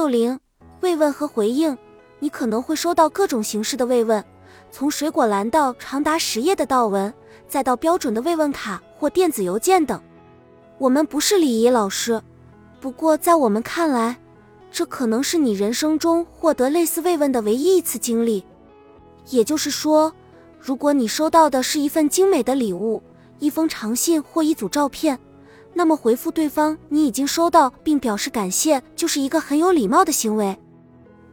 六零慰问和回应，你可能会收到各种形式的慰问，从水果篮到长达十页的悼文，再到标准的慰问卡或电子邮件等。我们不是礼仪老师，不过在我们看来，这可能是你人生中获得类似慰问的唯一一次经历。也就是说，如果你收到的是一份精美的礼物，一封长信或一组照片。那么回复对方你已经收到并表示感谢，就是一个很有礼貌的行为。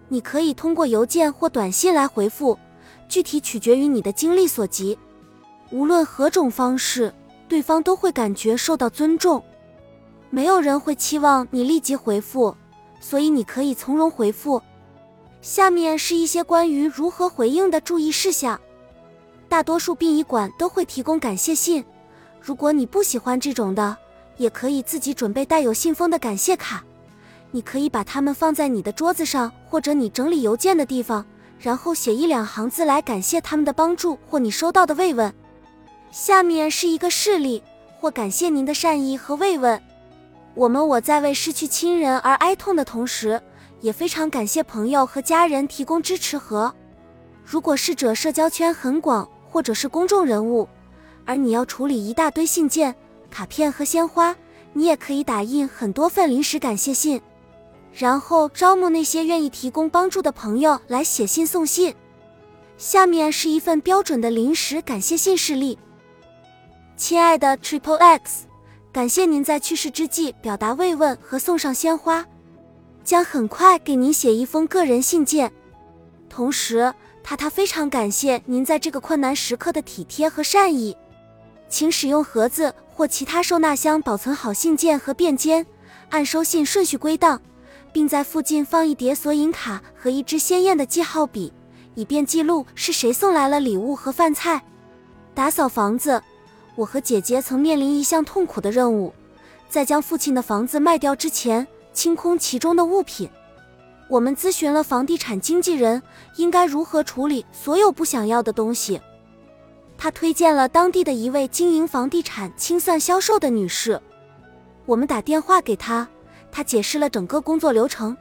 你可以通过邮件或短信来回复，具体取决于你的精力所及。无论何种方式，对方都会感觉受到尊重。没有人会期望你立即回复，所以你可以从容回复。下面是一些关于如何回应的注意事项。大多数殡仪馆都会提供感谢信，如果你不喜欢这种的。也可以自己准备带有信封的感谢卡，你可以把它们放在你的桌子上或者你整理邮件的地方，然后写一两行字来感谢他们的帮助或你收到的慰问。下面是一个事例，或感谢您的善意和慰问。我们我在为失去亲人而哀痛的同时，也非常感谢朋友和家人提供支持和。如果逝者社交圈很广，或者是公众人物，而你要处理一大堆信件。卡片和鲜花，你也可以打印很多份临时感谢信，然后招募那些愿意提供帮助的朋友来写信送信。下面是一份标准的临时感谢信事例：亲爱的 Triple X，感谢您在去世之际表达慰问和送上鲜花，将很快给您写一封个人信件。同时，他他非常感谢您在这个困难时刻的体贴和善意。请使用盒子或其他收纳箱保存好信件和便笺，按收信顺序归档，并在附近放一叠索引卡和一支鲜艳的记号笔，以便记录是谁送来了礼物和饭菜。打扫房子，我和姐姐曾面临一项痛苦的任务，在将父亲的房子卖掉之前，清空其中的物品。我们咨询了房地产经纪人应该如何处理所有不想要的东西。他推荐了当地的一位经营房地产清算销售的女士。我们打电话给她，她解释了整个工作流程。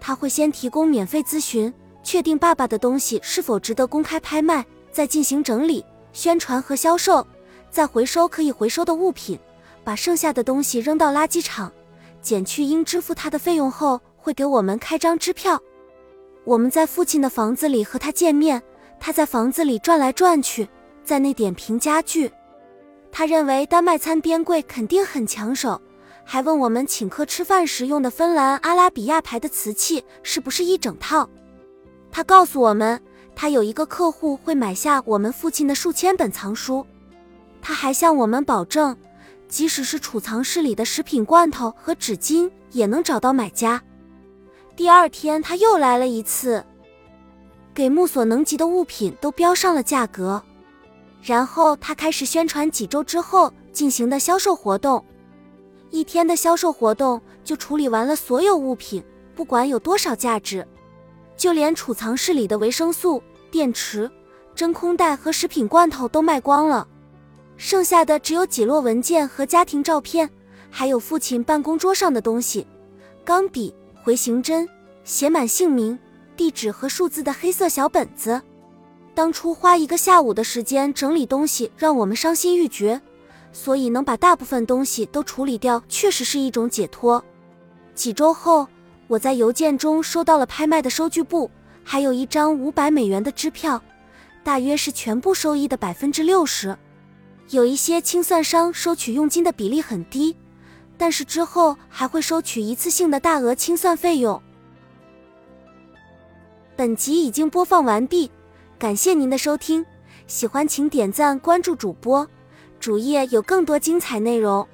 他会先提供免费咨询，确定爸爸的东西是否值得公开拍卖，再进行整理、宣传和销售，再回收可以回收的物品，把剩下的东西扔到垃圾场，减去应支付他的费用后，会给我们开张支票。我们在父亲的房子里和他见面，他在房子里转来转去。在那点评家具，他认为丹麦餐边柜肯定很抢手，还问我们请客吃饭时用的芬兰阿拉比亚牌的瓷器是不是一整套。他告诉我们，他有一个客户会买下我们父亲的数千本藏书。他还向我们保证，即使是储藏室里的食品罐头和纸巾也能找到买家。第二天他又来了一次，给目所能及的物品都标上了价格。然后他开始宣传几周之后进行的销售活动，一天的销售活动就处理完了所有物品，不管有多少价值，就连储藏室里的维生素、电池、真空袋和食品罐头都卖光了，剩下的只有几摞文件和家庭照片，还有父亲办公桌上的东西：钢笔、回形针、写满姓名、地址和数字的黑色小本子。当初花一个下午的时间整理东西，让我们伤心欲绝，所以能把大部分东西都处理掉，确实是一种解脱。几周后，我在邮件中收到了拍卖的收据簿，还有一张五百美元的支票，大约是全部收益的百分之六十。有一些清算商收取佣金的比例很低，但是之后还会收取一次性的大额清算费用。本集已经播放完毕。感谢您的收听，喜欢请点赞关注主播，主页有更多精彩内容。